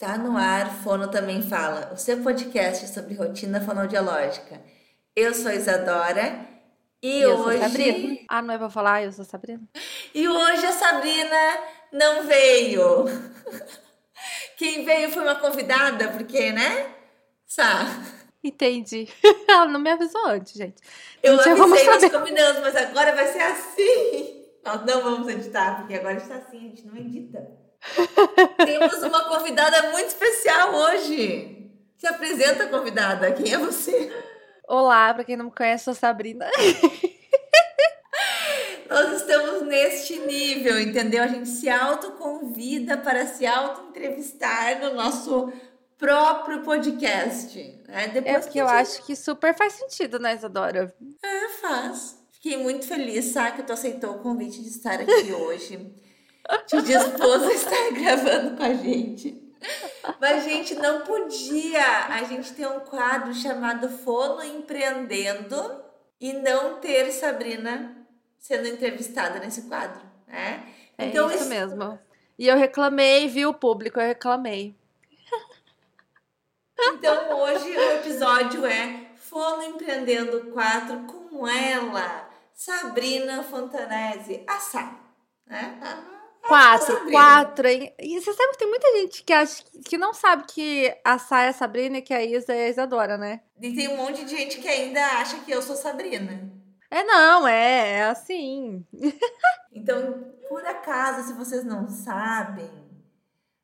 Está no ar, Fono Também Fala, o seu podcast sobre rotina fonoaudiológica. Eu sou Isadora e eu hoje. Sou Sabrina. Ah, não é pra falar? Eu sou Sabrina. E hoje a Sabrina não veio. Quem veio foi uma convidada, porque, né? Sá. Entendi. Ela não me avisou antes, gente. Eu não avisei, nós combinamos, mas agora vai ser assim. Nós não vamos editar, porque agora está assim, a gente não edita. Temos uma convidada muito especial hoje. Se apresenta, convidada. Quem é você? Olá, para quem não me conhece, sou Sabrina. Nós estamos neste nível, entendeu? A gente se autoconvida para se auto-entrevistar no nosso próprio podcast. Né? Depois é porque eu acho que super faz sentido, né, Isadora? É, faz. Fiquei muito feliz, sabe, que tu aceitou o convite de estar aqui hoje. Te dispôs a estar gravando com a gente. Mas, gente, não podia a gente ter um quadro chamado Fono Empreendendo e não ter Sabrina sendo entrevistada nesse quadro, né? É então, isso mesmo. E eu reclamei, viu, público? Eu reclamei. Então, hoje o episódio é Fono Empreendendo 4 com ela, Sabrina Fontanese Assá. Né? Quatro, quatro, hein? E você sabe que tem muita gente que acha que não sabe que a Sá é a Sabrina e que a Isa é a Isadora, né? E tem um monte de gente que ainda acha que eu sou Sabrina. É não, é, é assim. então, por acaso, se vocês não sabem,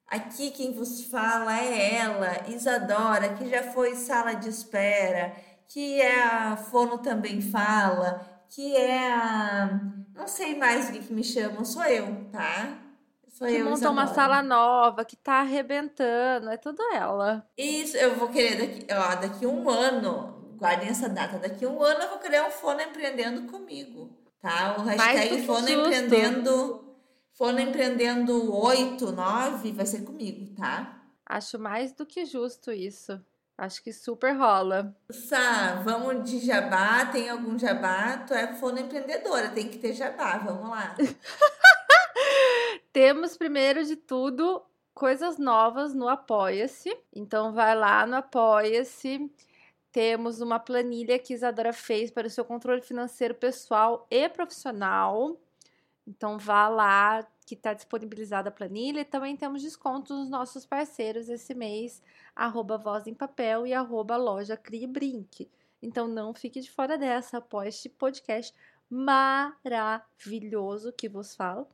aqui quem vos fala é ela, Isadora, que já foi sala de espera, que é a Fono também fala, que é a. Não sei mais o que, que me chamam, sou eu, tá? Sou que eu, montou uma sala nova, que tá arrebentando, é tudo ela. Isso, eu vou querer daqui, ó, daqui um ano, guardem essa data, daqui um ano eu vou querer um Fono Empreendendo comigo, tá? O hashtag Fono Empreendendo, Fono Empreendendo 8, 9 vai ser comigo, tá? Acho mais do que justo isso. Acho que super rola. Sá, vamos de jabá. Tem algum jabá? Tu é fono empreendedora, tem que ter jabá. Vamos lá. Temos, primeiro de tudo, coisas novas no Apoia-se. Então, vai lá no Apoia-se. Temos uma planilha que Isadora fez para o seu controle financeiro pessoal e profissional. Então, vá lá, que está disponibilizada a planilha. E também temos descontos nos nossos parceiros esse mês arroba Voz em Papel e arroba Loja Crie Brinque. Então não fique de fora dessa, apoie este podcast maravilhoso que vos falo.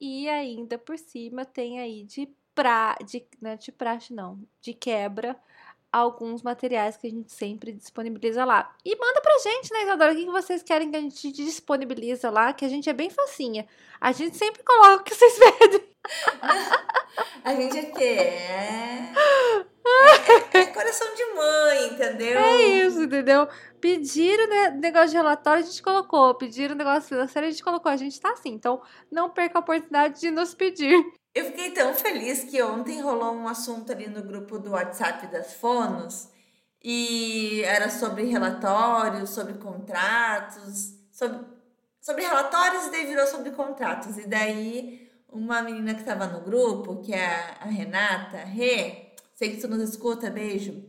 E ainda por cima tem aí de pra, de, não é de praxe não, de quebra alguns materiais que a gente sempre disponibiliza lá. E manda pra gente, né, Isadora, o que vocês querem que a gente disponibiliza lá, que a gente é bem facinha. A gente sempre coloca o que vocês pedem. a gente é que é... É, é, coração de mãe, entendeu? É isso, entendeu? Pediram né, negócio de relatório, a gente colocou. Pediram negócio financeiro, a gente colocou. A gente tá assim. Então, não perca a oportunidade de nos pedir. Eu fiquei tão feliz que ontem rolou um assunto ali no grupo do WhatsApp das Fonos. E era sobre relatórios, sobre contratos, sobre, sobre relatórios e daí virou sobre contratos. E daí uma menina que estava no grupo, que é a Renata, Rê, sei que tu nos escuta, beijo.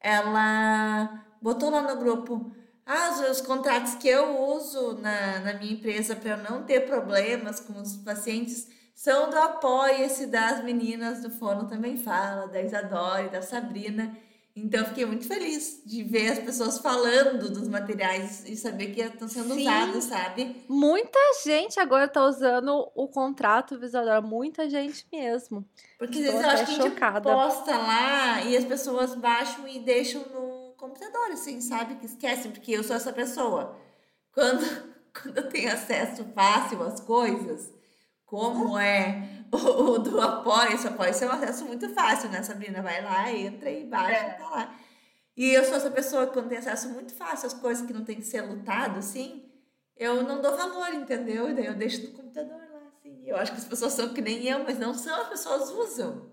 Ela botou lá no grupo ah, os, os contratos que eu uso na, na minha empresa para não ter problemas com os pacientes são do Apoia-se das meninas do Fono Também Fala, da Isadora e da Sabrina. Então, fiquei muito feliz de ver as pessoas falando dos materiais e saber que estão sendo Sim. usados, sabe? Muita gente agora está usando o contrato visual, muita gente mesmo. Porque às vezes eu acho que chocada. a gente posta lá e as pessoas baixam e deixam no computador, assim, sabe? Que esquecem, porque eu sou essa pessoa. Quando, quando eu tenho acesso fácil às coisas, como é o, do apoio, esse apoio, isso é um acesso muito fácil, né, Sabrina? Vai lá, entra e baixa é. tá lá. E eu sou essa pessoa que quando tem acesso muito fácil às coisas que não tem que ser lutado, assim, eu não dou valor, entendeu? E daí eu deixo no computador lá, assim. Eu acho que as pessoas são que nem eu, mas não são, as pessoas usam.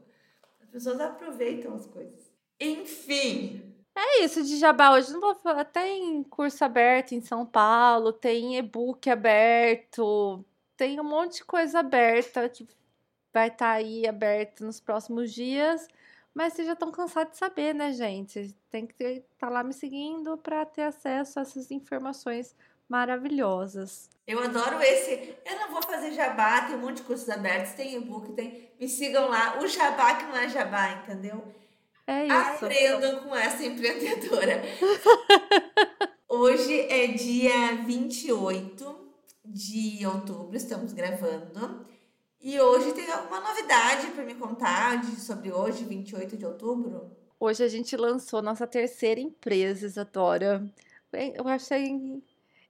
As pessoas aproveitam as coisas. Enfim, é isso de jabá hoje. Não vou falar. Tem curso aberto em São Paulo, tem e-book aberto, tem um monte de coisa aberta que vai estar tá aí aberto nos próximos dias. Mas vocês já estão cansados de saber, né, gente? Tem que estar tá lá me seguindo para ter acesso a essas informações maravilhosas. Eu adoro esse. Eu não vou fazer jabá, tem um monte de cursos abertos, tem e-book, tem. Me sigam lá. O jabá que não é jabá, entendeu? É isso. Aprendam com essa empreendedora. Hoje é dia 28 de outubro, estamos gravando. E hoje tem alguma novidade para me contar de, sobre hoje, 28 de outubro? Hoje a gente lançou nossa terceira empresa, Isadora. Eu achei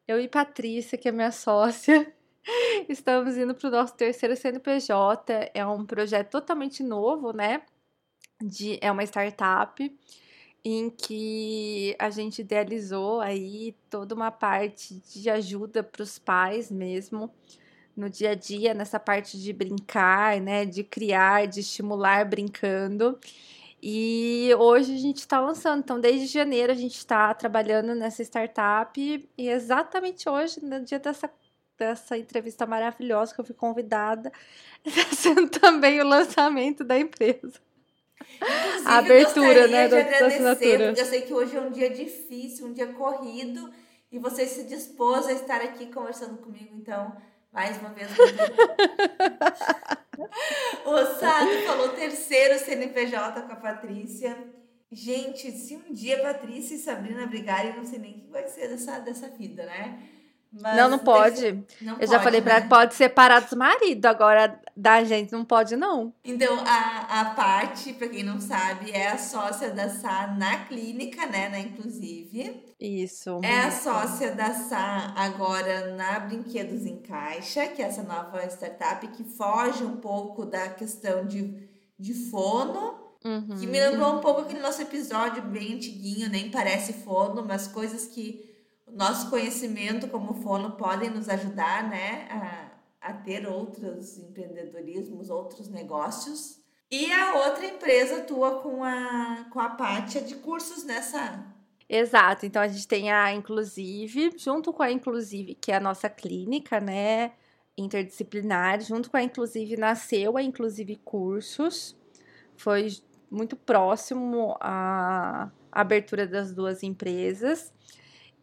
eu e Patrícia, que é minha sócia, estamos indo para o nosso terceiro CNPJ. É um projeto totalmente novo, né? De, é uma startup em que a gente idealizou aí toda uma parte de ajuda para os pais mesmo no dia a dia, nessa parte de brincar, né, de criar, de estimular brincando. E hoje a gente está lançando. Então, desde janeiro a gente está trabalhando nessa startup. E exatamente hoje, no dia dessa, dessa entrevista maravilhosa que eu fui convidada, está sendo também o lançamento da empresa. Inclusive, a abertura, né, da, da assinatura. Eu sei que hoje é um dia difícil, um dia corrido, e você se dispôs a estar aqui conversando comigo, então, mais uma vez. o Sato falou terceiro CNPJ com a Patrícia. Gente, se um dia Patrícia e Sabrina brigarem, não sei nem o que vai ser dessa, dessa vida, né? Mas não, não pode. Não eu pode, já falei né? pra ela pode separar dos maridos, agora da gente não pode, não. Então, a, a parte, pra quem não sabe, é a sócia da Sá na clínica, né? Na Inclusive. Isso. É a sócia da Sá agora na Brinquedos em Caixa, que é essa nova startup que foge um pouco da questão de, de fono. Uhum. Que me lembrou um pouco aquele nosso episódio bem antiguinho, nem parece fono, mas coisas que nosso conhecimento como fono podem nos ajudar, né, a, a ter outros empreendedorismos, outros negócios. E a outra empresa atua com a, com a Pátia de cursos nessa. Exato, então a gente tem a Inclusive, junto com a Inclusive, que é a nossa clínica, né, interdisciplinar, junto com a Inclusive nasceu a Inclusive Cursos, foi muito próximo à abertura das duas empresas.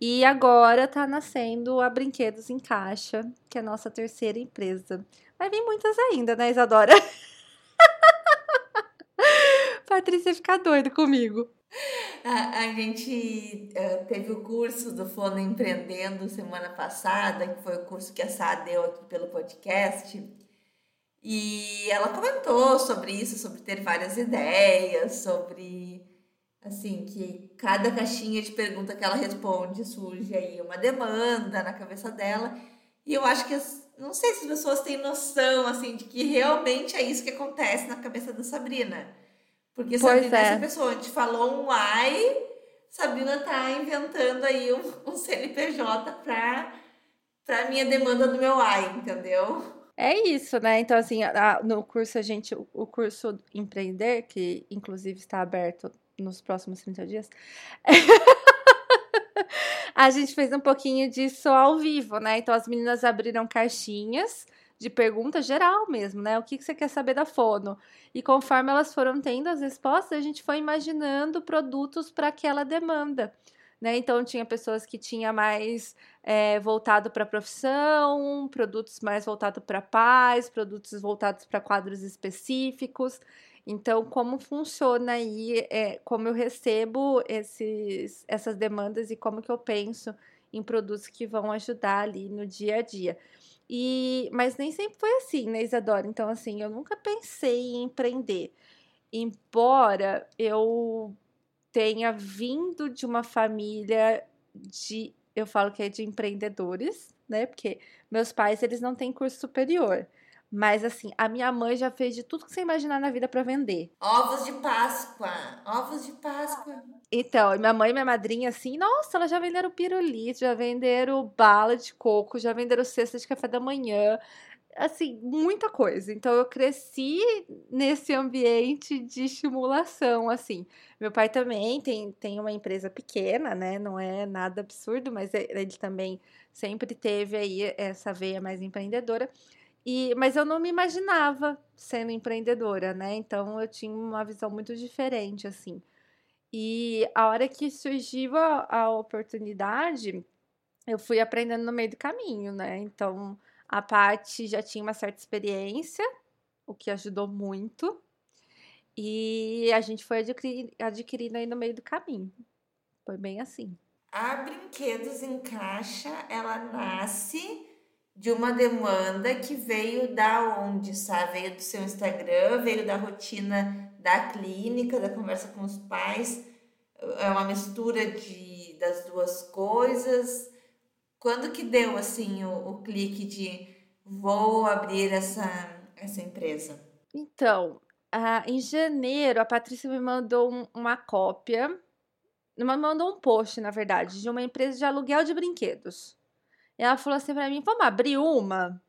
E agora tá nascendo a Brinquedos em Caixa, que é a nossa terceira empresa. Vai vir muitas ainda, né, Isadora? Patrícia fica doida comigo. A, a gente uh, teve o curso do Fono Empreendendo semana passada, que foi o curso que a Sá deu aqui pelo podcast. E ela comentou sobre isso, sobre ter várias ideias, sobre assim, que cada caixinha de pergunta que ela responde surge aí uma demanda na cabeça dela. E eu acho que as, não sei se as pessoas têm noção assim de que realmente é isso que acontece na cabeça da Sabrina. Porque pois Sabrina é essa pessoa, a gente falou um ai, Sabrina tá inventando aí um, um CNPJ para para minha demanda do meu ai, entendeu? É isso, né? Então, assim, a, no curso a gente, o curso Empreender, que inclusive está aberto nos próximos 30 dias. a gente fez um pouquinho disso ao vivo, né? Então as meninas abriram caixinhas de pergunta geral mesmo, né? O que, que você quer saber da fono? E conforme elas foram tendo as respostas, a gente foi imaginando produtos para aquela demanda. Né? Então tinha pessoas que tinha mais é, voltado para a profissão, produtos mais voltados para pais, produtos voltados para quadros específicos. Então, como funciona aí, é, como eu recebo esses, essas demandas e como que eu penso em produtos que vão ajudar ali no dia a dia. E, mas nem sempre foi assim, né, Isadora? Então, assim, eu nunca pensei em empreender. Embora eu tenha vindo de uma família de, eu falo que é de empreendedores, né? Porque meus pais, eles não têm curso superior. Mas assim, a minha mãe já fez de tudo que você imaginar na vida para vender. Ovos de Páscoa, ovos de Páscoa. Então, minha mãe e minha madrinha, assim, nossa, elas já venderam pirulito, já venderam bala de coco, já venderam cesta de café da manhã, assim, muita coisa. Então, eu cresci nesse ambiente de estimulação, assim. Meu pai também tem, tem uma empresa pequena, né? Não é nada absurdo, mas ele também sempre teve aí essa veia mais empreendedora. E, mas eu não me imaginava sendo empreendedora, né? Então eu tinha uma visão muito diferente, assim. E a hora que surgiu a, a oportunidade, eu fui aprendendo no meio do caminho, né? Então a parte já tinha uma certa experiência, o que ajudou muito. E a gente foi adquirir, adquirindo aí no meio do caminho. Foi bem assim. A Brinquedos em Caixa, ela nasce de uma demanda que veio da onde, sabe? Veio do seu Instagram, veio da rotina da clínica, da conversa com os pais. É uma mistura de, das duas coisas. Quando que deu, assim, o, o clique de vou abrir essa, essa empresa? Então, uh, em janeiro, a Patrícia me mandou um, uma cópia me mandou um post, na verdade, de uma empresa de aluguel de brinquedos. Ela falou assim para mim: vamos abrir uma?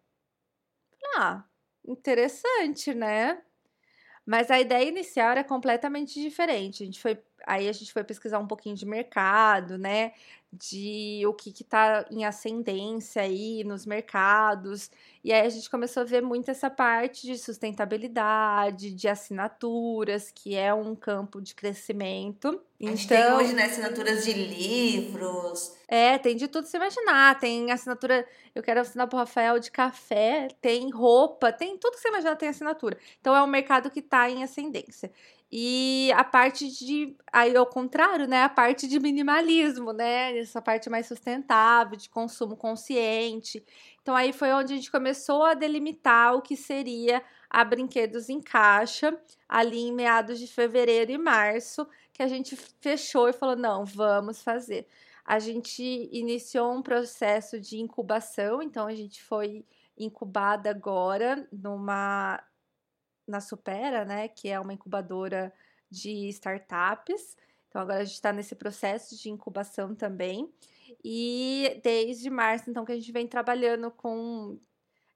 Ah, interessante, né? Mas a ideia inicial era completamente diferente. A gente foi, aí a gente foi pesquisar um pouquinho de mercado, né? De o que está em ascendência aí nos mercados. E aí a gente começou a ver muito essa parte de sustentabilidade, de assinaturas, que é um campo de crescimento. A gente então, tem hoje né, assinaturas de livros. É, tem de tudo se imaginar. Tem assinatura, eu quero assinar pro Rafael de café, tem roupa, tem tudo que você imaginar tem assinatura. Então é um mercado que está em ascendência. E a parte de, aí ao contrário, né, a parte de minimalismo, né, essa parte mais sustentável, de consumo consciente. Então aí foi onde a gente começou a delimitar o que seria a Brinquedos em Caixa, ali em meados de fevereiro e março, que a gente fechou e falou: não, vamos fazer. A gente iniciou um processo de incubação, então a gente foi incubada agora numa na Supera, né, que é uma incubadora de startups. Então agora a gente está nesse processo de incubação também. E desde março, então, que a gente vem trabalhando com.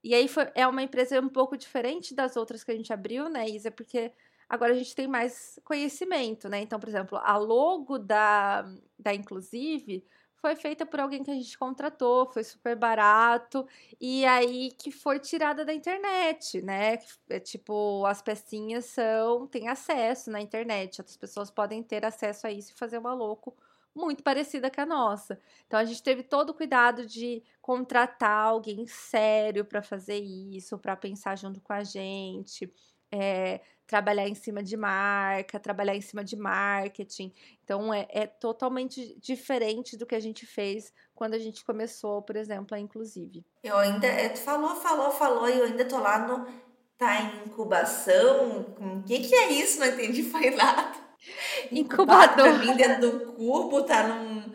E aí foi, é uma empresa um pouco diferente das outras que a gente abriu, né, Isa? Porque agora a gente tem mais conhecimento, né? Então, por exemplo, a logo da, da Inclusive foi feita por alguém que a gente contratou, foi super barato, e aí que foi tirada da internet, né? É, tipo, as pecinhas são, tem acesso na internet, outras pessoas podem ter acesso a isso e fazer uma louco muito parecida com a nossa. Então a gente teve todo o cuidado de contratar alguém sério para fazer isso, para pensar junto com a gente é, trabalhar em cima de marca, trabalhar em cima de marketing. Então é, é, totalmente diferente do que a gente fez quando a gente começou, por exemplo, a Inclusive. Eu ainda, é, tu falou, falou, falou, e eu ainda tô lá no tá em incubação. O que, que é isso? Não entendi, foi nada. Incubador. Pra mim, dentro do cubo, tá num.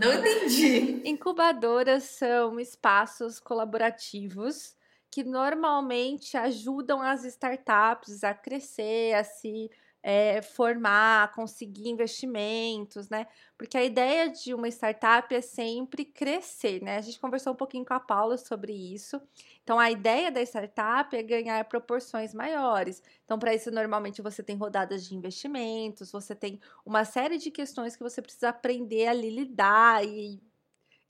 Não entendi. Incubadoras são espaços colaborativos que normalmente ajudam as startups a crescer, a se é, formar, a conseguir investimentos, né? Porque a ideia de uma startup é sempre crescer, né? A gente conversou um pouquinho com a Paula sobre isso. Então, a ideia da startup é ganhar proporções maiores. Então, para isso, normalmente você tem rodadas de investimentos, você tem uma série de questões que você precisa aprender a lidar e,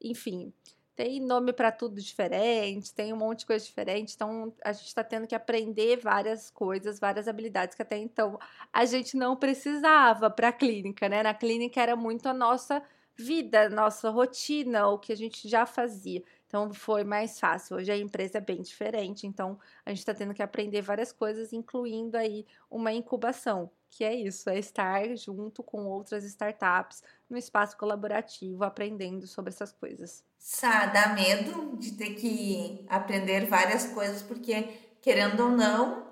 enfim, tem nome para tudo diferente, tem um monte de coisa diferente, então a gente está tendo que aprender várias coisas, várias habilidades que até então a gente não precisava para a clínica, né? Na clínica era muito a nossa vida, nossa rotina, o que a gente já fazia. Então foi mais fácil. Hoje a empresa é bem diferente, então a gente está tendo que aprender várias coisas, incluindo aí uma incubação, que é isso, é estar junto com outras startups no espaço colaborativo, aprendendo sobre essas coisas. Sá, dá medo de ter que aprender várias coisas, porque, querendo ou não,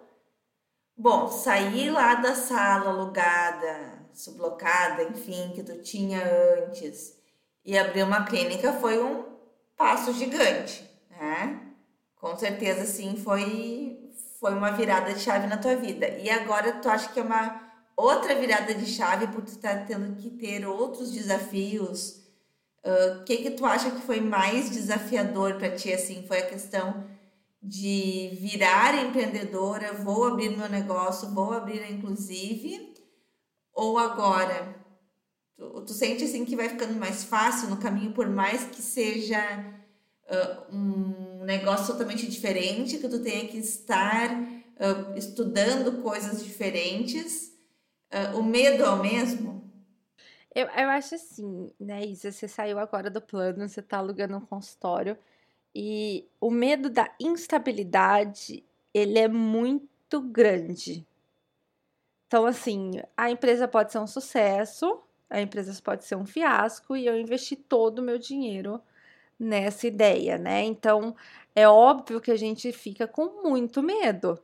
bom, sair lá da sala alugada, sublocada, enfim, que tu tinha antes, e abrir uma clínica foi um passo gigante, né? Com certeza, sim, foi, foi uma virada de chave na tua vida. E agora tu acha que é uma outra virada de chave por tu estar tá tendo que ter outros desafios, o uh, que que tu acha que foi mais desafiador para ti assim? Foi a questão de virar empreendedora, vou abrir meu negócio, vou abrir inclusive, ou agora? Tu, tu sente assim que vai ficando mais fácil no caminho, por mais que seja uh, um negócio totalmente diferente, que tu tenha que estar uh, estudando coisas diferentes, o medo é o mesmo? Eu, eu acho assim, né, Isa? Você saiu agora do plano, você tá alugando um consultório. E o medo da instabilidade, ele é muito grande. Então, assim, a empresa pode ser um sucesso, a empresa pode ser um fiasco, e eu investi todo o meu dinheiro nessa ideia, né? Então, é óbvio que a gente fica com muito medo.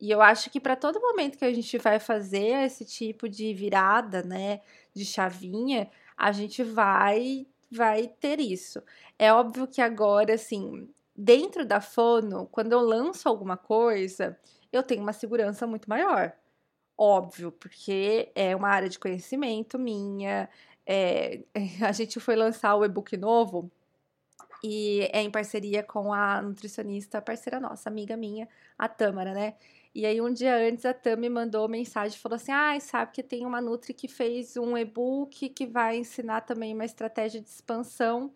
E eu acho que para todo momento que a gente vai fazer esse tipo de virada, né, de chavinha, a gente vai vai ter isso. É óbvio que agora assim, dentro da Fono, quando eu lanço alguma coisa, eu tenho uma segurança muito maior. Óbvio, porque é uma área de conhecimento minha. É, a gente foi lançar o e-book novo e é em parceria com a nutricionista parceira nossa, amiga minha, a Tâmara, né? E aí, um dia antes, a Tam me mandou mensagem e falou assim: Ah, sabe que tem uma Nutri que fez um e-book que vai ensinar também uma estratégia de expansão.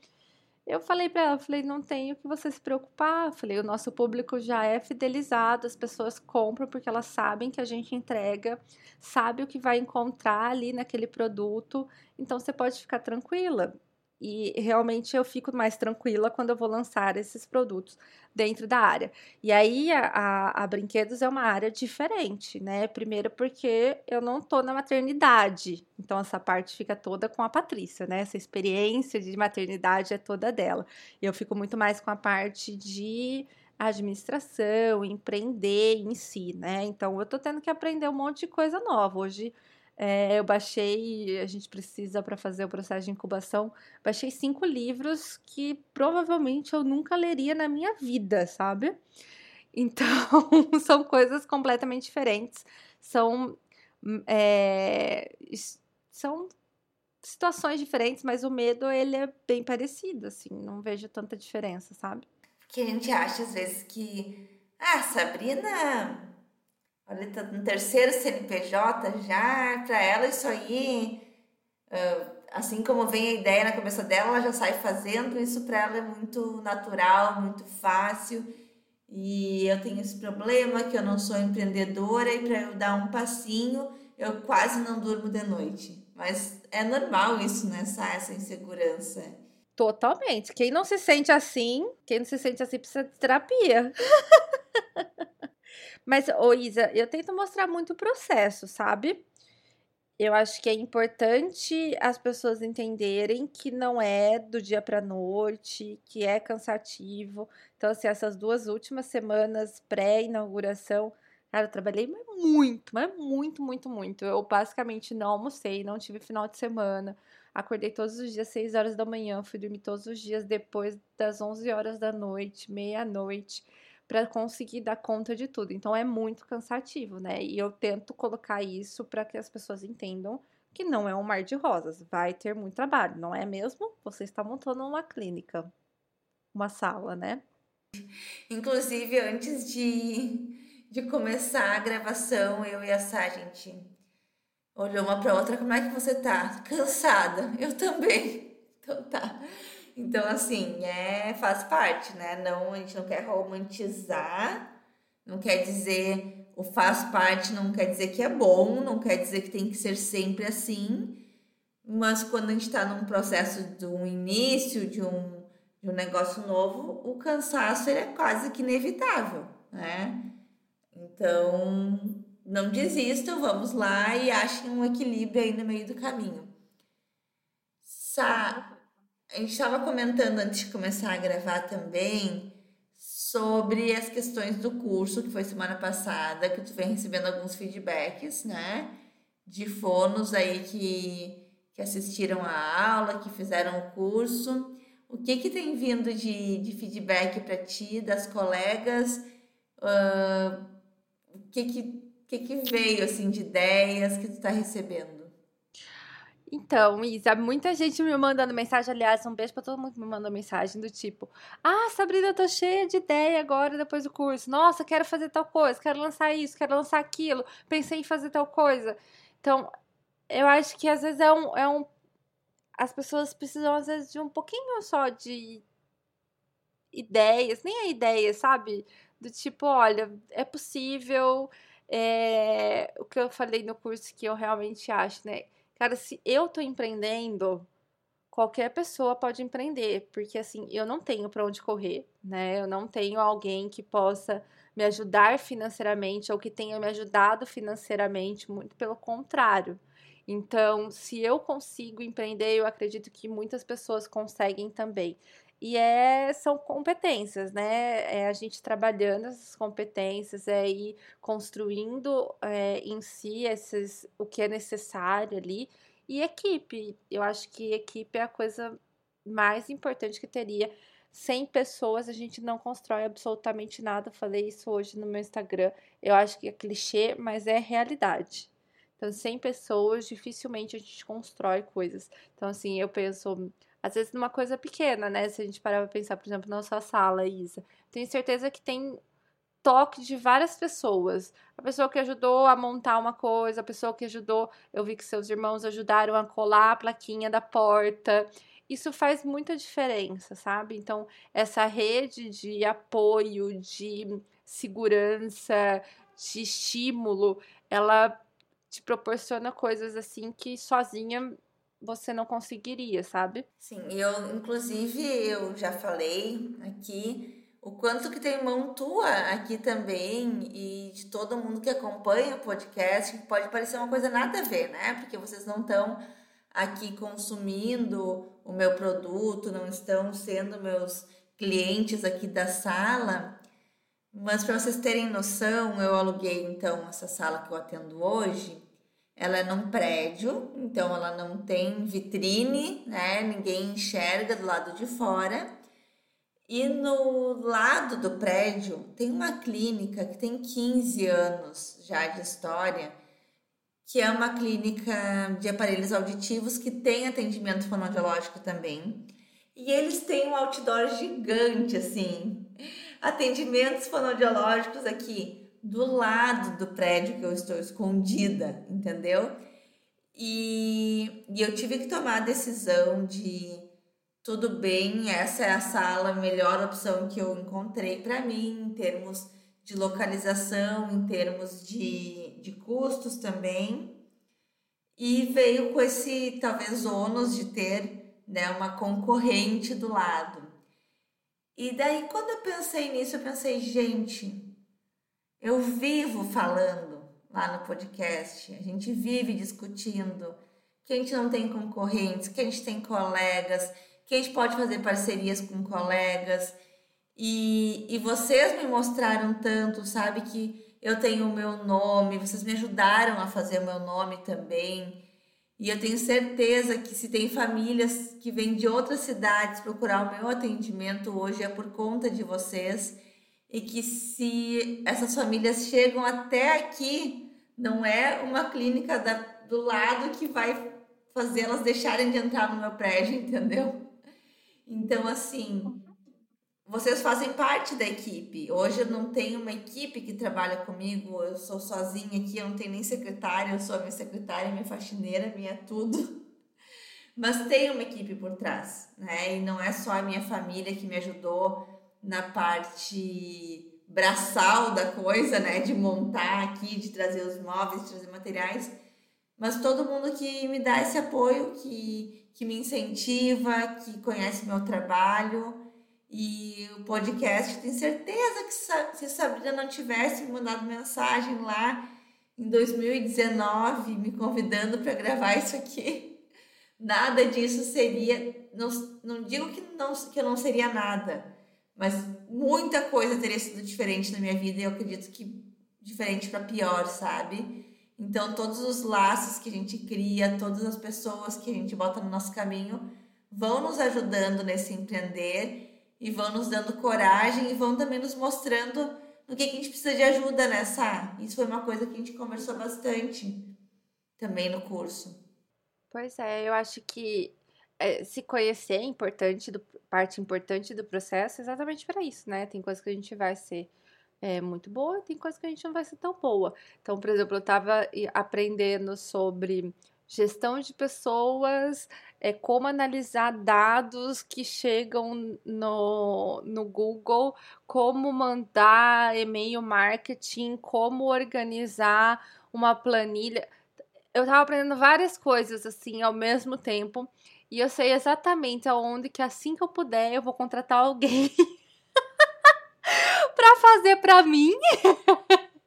Eu falei para ela, falei, não tenho que você se preocupar. Falei, o nosso público já é fidelizado, as pessoas compram porque elas sabem que a gente entrega, sabe o que vai encontrar ali naquele produto, então você pode ficar tranquila. E realmente eu fico mais tranquila quando eu vou lançar esses produtos dentro da área. E aí a, a, a, Brinquedos é uma área diferente, né? Primeiro porque eu não tô na maternidade. Então essa parte fica toda com a Patrícia, né? Essa experiência de maternidade é toda dela. E eu fico muito mais com a parte de administração, empreender em si, né? Então eu tô tendo que aprender um monte de coisa nova. Hoje é, eu baixei, a gente precisa para fazer o processo de incubação, baixei cinco livros que provavelmente eu nunca leria na minha vida, sabe? Então, são coisas completamente diferentes. São, é, são situações diferentes, mas o medo, ele é bem parecido, assim. Não vejo tanta diferença, sabe? Porque a gente acha, às vezes, que... Ah, Sabrina Olha, tá no terceiro CNPJ já, para ela isso aí, assim como vem a ideia na cabeça dela, ela já sai fazendo, isso para ela é muito natural, muito fácil. E eu tenho esse problema que eu não sou empreendedora e para eu dar um passinho, eu quase não durmo de noite. Mas é normal isso, né? Essa, essa insegurança. Totalmente. Quem não se sente assim, quem não se sente assim precisa de terapia. Mas, ô Isa, eu tento mostrar muito o processo, sabe? Eu acho que é importante as pessoas entenderem que não é do dia para noite, que é cansativo. Então, assim, essas duas últimas semanas pré-inauguração, cara, eu trabalhei muito, mas muito, muito, muito. Eu basicamente não almocei, não tive final de semana. Acordei todos os dias, 6 horas da manhã, fui dormir todos os dias depois das 11 horas da noite, meia-noite para conseguir dar conta de tudo. Então é muito cansativo, né? E eu tento colocar isso para que as pessoas entendam que não é um mar de rosas, vai ter muito trabalho, não é mesmo? Você está montando uma clínica, uma sala, né? Inclusive, antes de, de começar a gravação, eu e a Sá, a gente olhou uma para outra, como é que você tá? Cansada. Eu também. Então tá. Então, assim, é, faz parte, né? Não, a gente não quer romantizar, não quer dizer o faz parte, não quer dizer que é bom, não quer dizer que tem que ser sempre assim, mas quando a gente está num processo de um início, de um, de um negócio novo, o cansaço ele é quase que inevitável, né? Então, não desistam, vamos lá e achem um equilíbrio aí no meio do caminho. A gente estava comentando antes de começar a gravar também sobre as questões do curso que foi semana passada, que tu vem recebendo alguns feedbacks, né? De fonos aí que, que assistiram a aula, que fizeram o curso. O que que tem vindo de, de feedback para ti, das colegas? Uh, o que que, que que veio, assim, de ideias que tu está recebendo? Então, Isa, muita gente me mandando mensagem, aliás, um beijo pra todo mundo que me mandou mensagem do tipo: Ah, Sabrina, eu tô cheia de ideia agora depois do curso. Nossa, quero fazer tal coisa, quero lançar isso, quero lançar aquilo, pensei em fazer tal coisa. Então, eu acho que às vezes é um. É um as pessoas precisam, às vezes, de um pouquinho só de ideias, nem a ideia, sabe? Do tipo, olha, é possível. É, o que eu falei no curso que eu realmente acho, né? Cara, se eu tô empreendendo, qualquer pessoa pode empreender, porque assim, eu não tenho para onde correr, né? Eu não tenho alguém que possa me ajudar financeiramente ou que tenha me ajudado financeiramente, muito pelo contrário. Então, se eu consigo empreender, eu acredito que muitas pessoas conseguem também. E é, são competências, né? É a gente trabalhando essas competências, é ir construindo é, em si esses, o que é necessário ali. E equipe. Eu acho que equipe é a coisa mais importante que teria. Sem pessoas a gente não constrói absolutamente nada. falei isso hoje no meu Instagram. Eu acho que é clichê, mas é realidade. Então, sem pessoas, dificilmente a gente constrói coisas. Então, assim, eu penso às vezes numa coisa pequena, né? Se a gente parar pra pensar, por exemplo, na sua sala, Isa. Tenho certeza que tem toque de várias pessoas. A pessoa que ajudou a montar uma coisa, a pessoa que ajudou, eu vi que seus irmãos ajudaram a colar a plaquinha da porta. Isso faz muita diferença, sabe? Então, essa rede de apoio, de segurança, de estímulo, ela te proporciona coisas assim que sozinha você não conseguiria, sabe? Sim, eu, inclusive, eu já falei aqui o quanto que tem mão tua aqui também e de todo mundo que acompanha o podcast, que pode parecer uma coisa nada a ver, né? Porque vocês não estão aqui consumindo o meu produto, não estão sendo meus clientes aqui da sala. Mas para vocês terem noção, eu aluguei então essa sala que eu atendo hoje ela é num prédio, então ela não tem vitrine, né? Ninguém enxerga do lado de fora. E no lado do prédio tem uma clínica que tem 15 anos já de história, que é uma clínica de aparelhos auditivos que tem atendimento fonoaudiológico também. E eles têm um outdoor gigante assim. Atendimentos fonoaudiológicos aqui do lado do prédio que eu estou escondida, entendeu? E, e eu tive que tomar a decisão de tudo bem, essa é a sala, a melhor opção que eu encontrei para mim, em termos de localização, em termos de, de custos também. E veio com esse, talvez, ônus de ter né, uma concorrente do lado. E daí, quando eu pensei nisso, eu pensei, gente, eu vivo falando lá no podcast, a gente vive discutindo que a gente não tem concorrentes, que a gente tem colegas, que a gente pode fazer parcerias com colegas. E, e vocês me mostraram tanto, sabe, que eu tenho o meu nome, vocês me ajudaram a fazer o meu nome também. E eu tenho certeza que se tem famílias que vêm de outras cidades procurar o meu atendimento hoje é por conta de vocês e que se essas famílias chegam até aqui, não é uma clínica da, do lado que vai fazer elas deixarem de entrar no meu prédio, entendeu? Então, assim, vocês fazem parte da equipe. Hoje eu não tenho uma equipe que trabalha comigo, eu sou sozinha aqui, eu não tenho nem secretária, eu sou a minha secretária, minha faxineira, minha tudo. Mas tem uma equipe por trás, né? E não é só a minha família que me ajudou na parte braçal da coisa, né? De montar aqui, de trazer os móveis, de trazer materiais. Mas todo mundo que me dá esse apoio, que, que me incentiva, que conhece meu trabalho. E o podcast, tenho certeza que se Sabrina não tivesse me mandado mensagem lá em 2019, me convidando para gravar isso aqui, nada disso seria. Não, não digo que, não, que eu não seria nada, mas muita coisa teria sido diferente na minha vida e eu acredito que diferente para pior, sabe? Então, todos os laços que a gente cria, todas as pessoas que a gente bota no nosso caminho vão nos ajudando nesse empreender e vão nos dando coragem e vão também nos mostrando no que a gente precisa de ajuda nessa. Isso foi uma coisa que a gente conversou bastante também no curso. Pois é, eu acho que é, se conhecer é importante, do, parte importante do processo exatamente para isso, né? Tem coisas que a gente vai ser é, muito boa, tem coisas que a gente não vai ser tão boa. Então, por exemplo, eu estava aprendendo sobre gestão de pessoas, é como analisar dados que chegam no, no Google, como mandar e-mail marketing, como organizar uma planilha. Eu estava aprendendo várias coisas assim ao mesmo tempo e eu sei exatamente aonde que assim que eu puder eu vou contratar alguém para fazer para mim.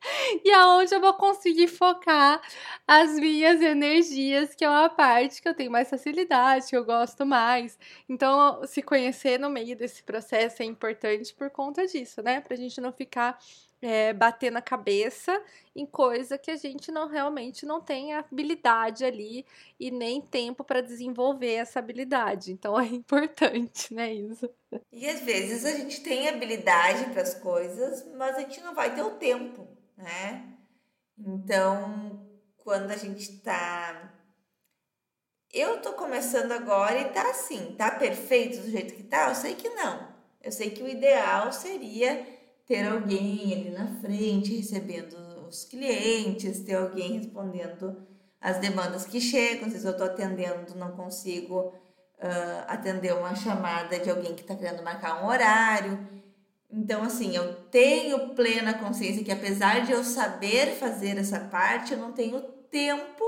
e aonde eu vou conseguir focar as minhas energias, que é uma parte que eu tenho mais facilidade, que eu gosto mais. Então, se conhecer no meio desse processo é importante por conta disso, né? Pra gente não ficar é, bater na cabeça em coisa que a gente não realmente não tem habilidade ali e nem tempo para desenvolver essa habilidade. Então é importante, né, isso? E às vezes a gente tem habilidade para as coisas, mas a gente não vai ter o tempo, né? Então, quando a gente tá eu tô começando agora e tá assim, tá perfeito do jeito que tá? Eu sei que não. Eu sei que o ideal seria ter alguém ali na frente recebendo os clientes, ter alguém respondendo as demandas que chegam. Às vezes eu estou atendendo, não consigo uh, atender uma chamada de alguém que está querendo marcar um horário. Então, assim, eu tenho plena consciência que apesar de eu saber fazer essa parte, eu não tenho tempo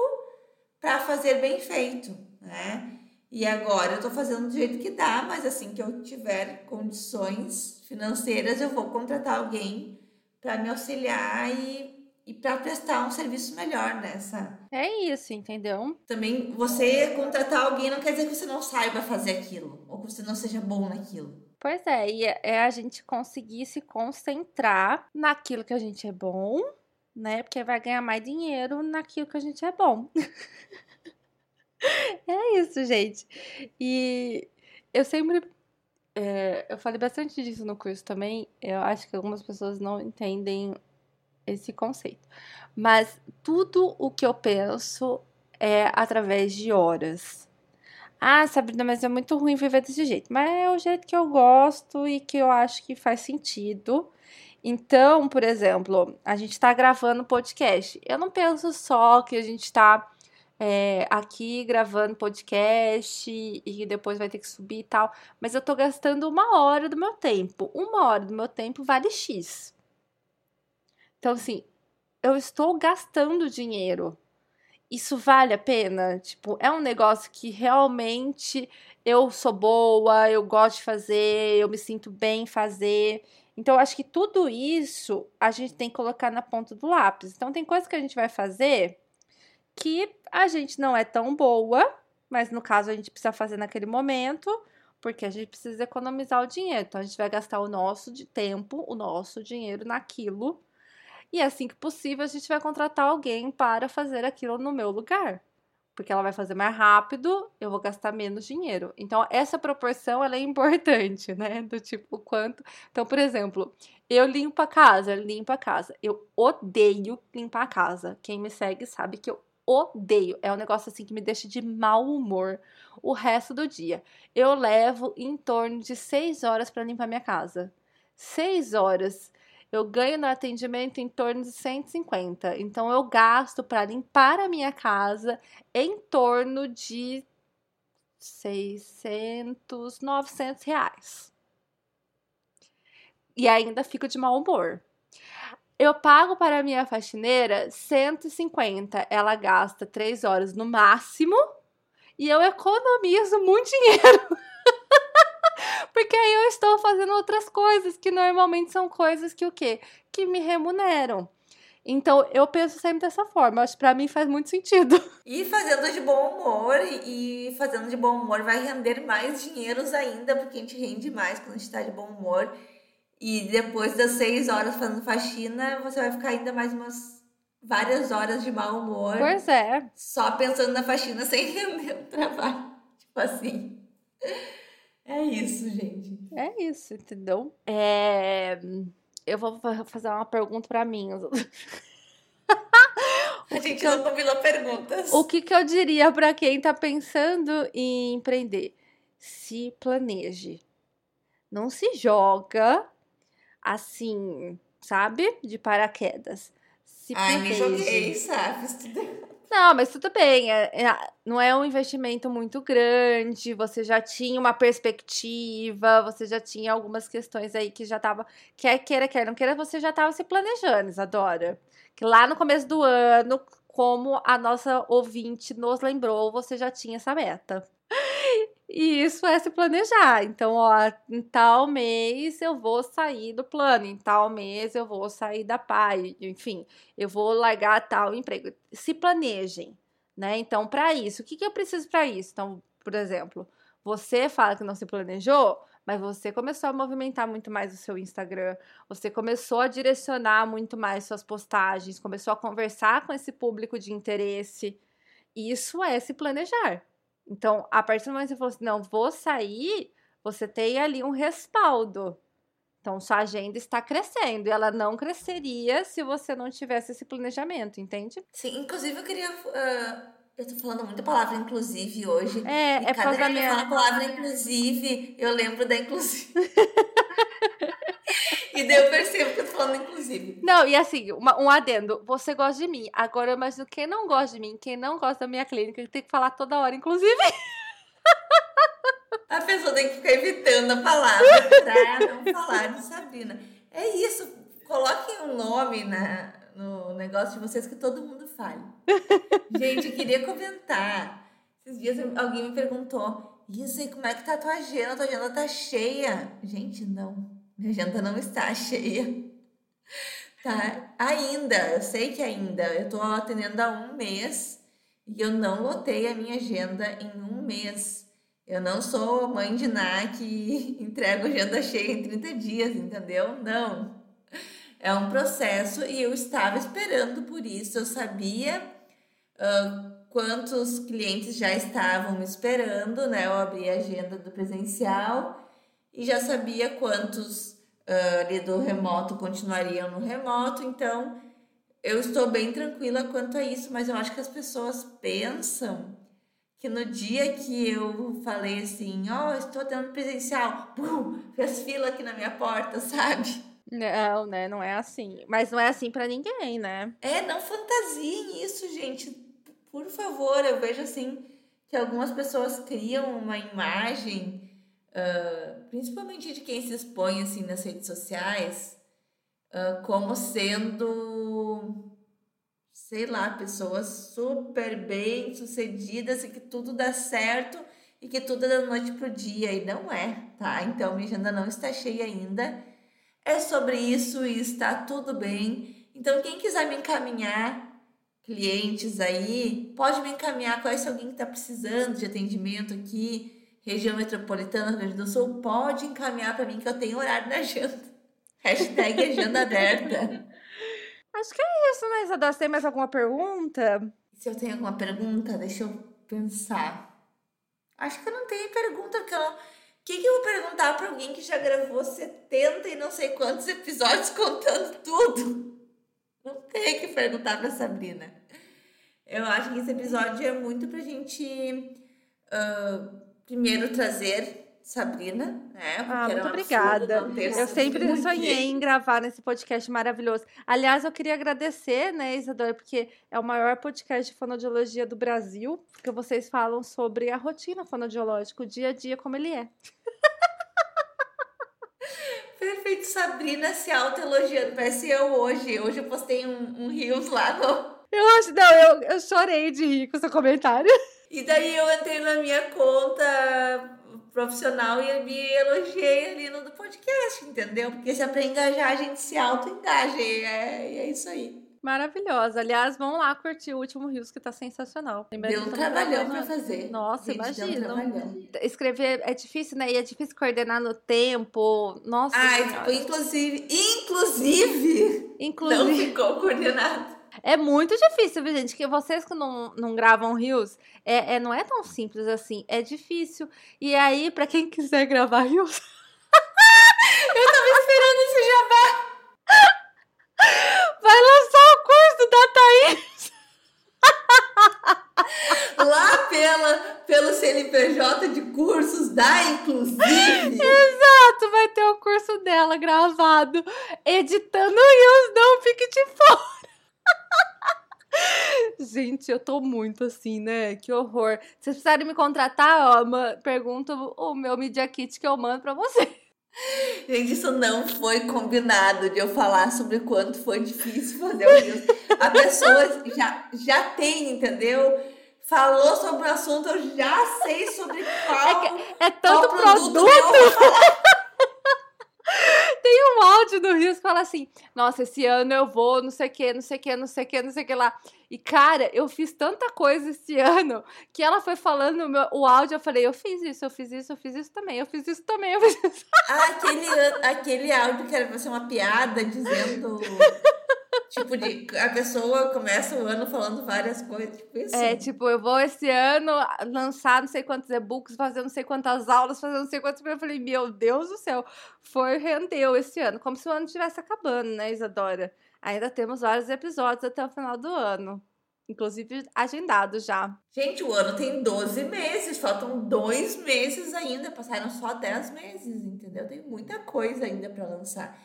para fazer bem feito, né? E agora eu estou fazendo do jeito que dá, mas assim que eu tiver condições financeiras, eu vou contratar alguém para me auxiliar e, e para prestar um serviço melhor nessa. É isso, entendeu? Também você contratar alguém não quer dizer que você não saiba fazer aquilo ou que você não seja bom naquilo. Pois é, e é, é a gente conseguir se concentrar naquilo que a gente é bom, né? Porque vai ganhar mais dinheiro naquilo que a gente é bom. É isso, gente. E eu sempre. É, eu falei bastante disso no curso também. Eu acho que algumas pessoas não entendem esse conceito. Mas tudo o que eu penso é através de horas. Ah, Sabrina, mas é muito ruim viver desse jeito. Mas é o jeito que eu gosto e que eu acho que faz sentido. Então, por exemplo, a gente está gravando podcast. Eu não penso só que a gente está é, aqui gravando podcast e depois vai ter que subir e tal, mas eu tô gastando uma hora do meu tempo. Uma hora do meu tempo vale X. Então, assim, eu estou gastando dinheiro. Isso vale a pena? Tipo, é um negócio que realmente eu sou boa, eu gosto de fazer, eu me sinto bem em fazer. Então, eu acho que tudo isso a gente tem que colocar na ponta do lápis. Então, tem coisa que a gente vai fazer que a gente não é tão boa, mas no caso a gente precisa fazer naquele momento, porque a gente precisa economizar o dinheiro. Então a gente vai gastar o nosso de tempo, o nosso dinheiro naquilo. E assim que possível, a gente vai contratar alguém para fazer aquilo no meu lugar. Porque ela vai fazer mais rápido, eu vou gastar menos dinheiro. Então, essa proporção ela é importante, né? Do tipo, quanto. Então, por exemplo, eu limpo a casa, limpo a casa. Eu odeio limpar a casa. Quem me segue sabe que eu odeio. É um negócio assim que me deixa de mau humor o resto do dia. Eu levo em torno de seis horas para limpar minha casa. Seis horas. Eu ganho no atendimento em torno de 150. Então eu gasto para limpar a minha casa em torno de 600, 900 reais. E ainda fico de mau humor. Eu pago para a minha faxineira 150. Ela gasta 3 horas no máximo e eu economizo muito dinheiro. Porque aí eu estou fazendo outras coisas que normalmente são coisas que o quê? Que me remuneram. Então eu penso sempre dessa forma. Acho que pra mim faz muito sentido. E fazendo de bom humor e fazendo de bom humor vai render mais dinheiros ainda, porque a gente rende mais quando a gente tá de bom humor. E depois das seis horas fazendo faxina, você vai ficar ainda mais umas várias horas de mau humor. Pois é. Só pensando na faxina sem render o trabalho. Tipo assim. É isso, gente. É isso, entendeu? É... Eu vou fazer uma pergunta para mim. A gente não combinou perguntas. O que, que eu diria para quem tá pensando em empreender? Se planeje. Não se joga assim, sabe? De paraquedas. Se Ai, me joguei, sabe? Não, mas tudo bem. É, é, não é um investimento muito grande. Você já tinha uma perspectiva, você já tinha algumas questões aí que já tava. Quer queira, quer não queira, você já estava se planejando, Isadora. Que lá no começo do ano, como a nossa ouvinte nos lembrou, você já tinha essa meta. E isso é se planejar. Então, ó, em tal mês eu vou sair do plano, em tal mês eu vou sair da PAI, enfim, eu vou largar tal emprego. Se planejem, né? Então, para isso, o que, que eu preciso para isso? Então, por exemplo, você fala que não se planejou, mas você começou a movimentar muito mais o seu Instagram, você começou a direcionar muito mais suas postagens, começou a conversar com esse público de interesse. Isso é se planejar. Então, a partir do momento que você falou assim, não, vou sair, você tem ali um respaldo. Então, sua agenda está crescendo e ela não cresceria se você não tivesse esse planejamento, entende? Sim, inclusive eu queria. Uh, eu tô falando muita palavra inclusive hoje. É, e é por causa da minha. Fala a palavra inclusive, eu lembro da inclusive. E daí eu percebo que eu tô falando inclusive. Não, e assim, uma, um adendo. Você gosta de mim. Agora eu imagino quem não gosta de mim, quem não gosta da minha clínica, tem que falar toda hora, inclusive. A pessoa tem que ficar evitando a palavra pra não falar de Sabrina. É isso. Coloquem um nome na, no negócio de vocês que todo mundo fale. Gente, eu queria comentar. Esses dias alguém me perguntou: Isso aí, como é que tá a tua agenda? A tua agenda tá cheia. Gente, não. Minha agenda não está cheia. Tá? Ainda, eu sei que ainda. Eu tô atendendo há um mês e eu não lotei a minha agenda em um mês. Eu não sou mãe de Ná que entrega agenda cheia em 30 dias, entendeu? Não. É um processo e eu estava esperando por isso. Eu sabia uh, quantos clientes já estavam me esperando, né? Eu abri a agenda do presencial e já sabia quantos uh, ali do remoto continuariam no remoto, então eu estou bem tranquila quanto a isso, mas eu acho que as pessoas pensam que no dia que eu falei assim, ó, oh, estou tendo presencial, pum, fez fila aqui na minha porta, sabe? Não, né? Não é assim. Mas não é assim para ninguém, né? É, não fantasiem isso, gente. Por favor, eu vejo assim que algumas pessoas criam uma imagem uh, principalmente de quem se expõe assim nas redes sociais, uh, como sendo, sei lá, pessoas super bem sucedidas e que tudo dá certo e que tudo é da noite pro dia e não é, tá? Então minha agenda não está cheia ainda. É sobre isso e está tudo bem. Então quem quiser me encaminhar clientes aí, pode me encaminhar, conhece alguém que está precisando de atendimento aqui, região metropolitana do Rio Grande do Sul, pode encaminhar para mim que eu tenho horário na agenda. Hashtag agenda aberta. Acho que é isso, né, Isadora? Você tem mais alguma pergunta? Se eu tenho alguma pergunta, deixa eu pensar. Acho que eu não tenho pergunta, porque eu não... O que, que eu vou perguntar para alguém que já gravou 70 e não sei quantos episódios contando tudo? Não tem que perguntar para Sabrina. Eu acho que esse episódio é muito pra gente uh, primeiro trazer Sabrina, né? Porque ah, muito obrigada. Eu sempre sonhei em gravar nesse podcast maravilhoso. Aliás, eu queria agradecer, né, Isadora, porque é o maior podcast de fonoaudiologia do Brasil, porque vocês falam sobre a rotina fonoaudiológica, o dia a dia como ele é. Perfeito, Sabrina se auto-elogiando. Parece eu hoje. Hoje eu postei um, um Rios lá no. Eu acho, não, eu, eu chorei de rir com seu comentário. E daí eu entrei na minha conta profissional e me elogiei ali no podcast, entendeu? Porque se é pra engajar, a gente se auto-engaja. E é, é isso aí. Maravilhosa. Aliás, vão lá curtir o último Rios, que tá sensacional. Deu um trabalhão pra fazer. Nossa, imagina. Um Escrever é difícil, né? E é difícil coordenar no tempo. Nossa. Ah, inclusive, inclusive, inclusive, não ficou coordenado. É muito difícil, gente? Que vocês que não, não gravam rios, é, é, não é tão simples assim. É difícil. E aí, para quem quiser gravar rios. Eu tava esperando esse jabá. Vai lançar o curso da Thaís. Lá pela, pelo CNPJ de cursos da Inclusive. Exato, vai ter o curso dela gravado. Editando rios, não fique de fora. Gente, eu tô muito assim, né? Que horror. Se vocês precisarem me contratar, ó, pergunta o meu Media Kit que eu mando pra você. Gente, isso não foi combinado de eu falar sobre quanto foi difícil fazer o Reels. A pessoa já, já tem, entendeu? Falou sobre o assunto, eu já sei sobre qual, É qual tanto produto, produto. Áudio do que fala assim: Nossa, esse ano eu vou, não sei o que, não sei o que, não sei o que, não sei o que lá. E cara, eu fiz tanta coisa esse ano que ela foi falando o, meu- o áudio. Eu falei: Eu fiz isso, eu fiz isso, eu fiz isso também, eu fiz isso também, eu fiz isso. Ah, aquele, aquele áudio que era pra ser uma piada dizendo. Tipo, de, a pessoa começa o ano falando várias coisas, tipo isso. É, tipo, eu vou esse ano lançar não sei quantos e-books, fazer não sei quantas aulas, fazer não sei quantos. Eu falei, meu Deus do céu, foi, rendeu esse ano. Como se o ano estivesse acabando, né, Isadora? Ainda temos vários episódios até o final do ano. Inclusive agendados já. Gente, o ano tem 12 meses, faltam dois meses ainda, passaram só 10 meses, entendeu? Tem muita coisa ainda para lançar.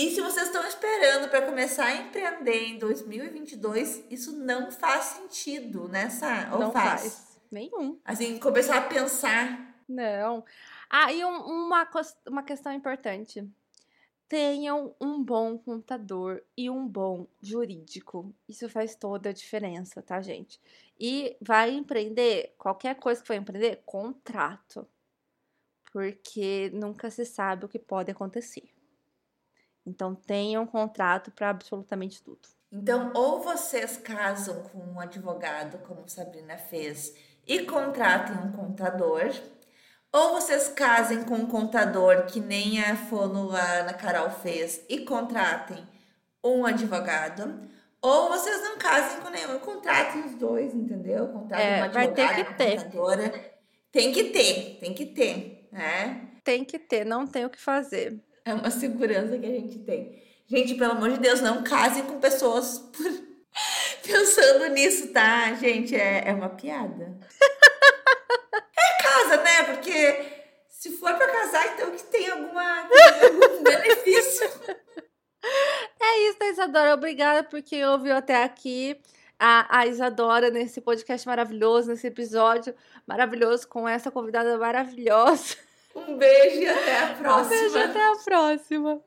E se vocês estão esperando para começar a empreender em 2022, isso não faz sentido, né, Sá? Ou não faz? faz. Nenhum. Assim, começar a pensar. Não. Ah, e um- uma, uma questão importante. Tenham um bom contador e um bom jurídico. Isso faz toda a diferença, tá, gente? E vai empreender, qualquer coisa que for empreender, contrato. Porque nunca se sabe o que pode acontecer. Então, tenham um contrato para absolutamente tudo. Então, ou vocês casam com um advogado, como Sabrina fez, e contratem um contador, ou vocês casem com um contador, que nem a fono a Ana Carol fez, e contratem um advogado, ou vocês não casem com nenhum, contratem os dois, entendeu? Contratem É, um vai ter que uma ter. contadora. Tem que ter, tem que ter, né? Tem que ter, não tem o que fazer. É uma segurança que a gente tem. Gente, pelo amor de Deus, não casem com pessoas por- pensando nisso, tá? Gente, é, é uma piada. É casa, né? Porque se for pra casar, então que tem alguma, algum benefício. É isso, Isadora. Obrigada por quem ouviu até aqui. A, a Isadora nesse podcast maravilhoso, nesse episódio maravilhoso com essa convidada maravilhosa. Um beijo e até a Um próxima. beijo, até a próxima.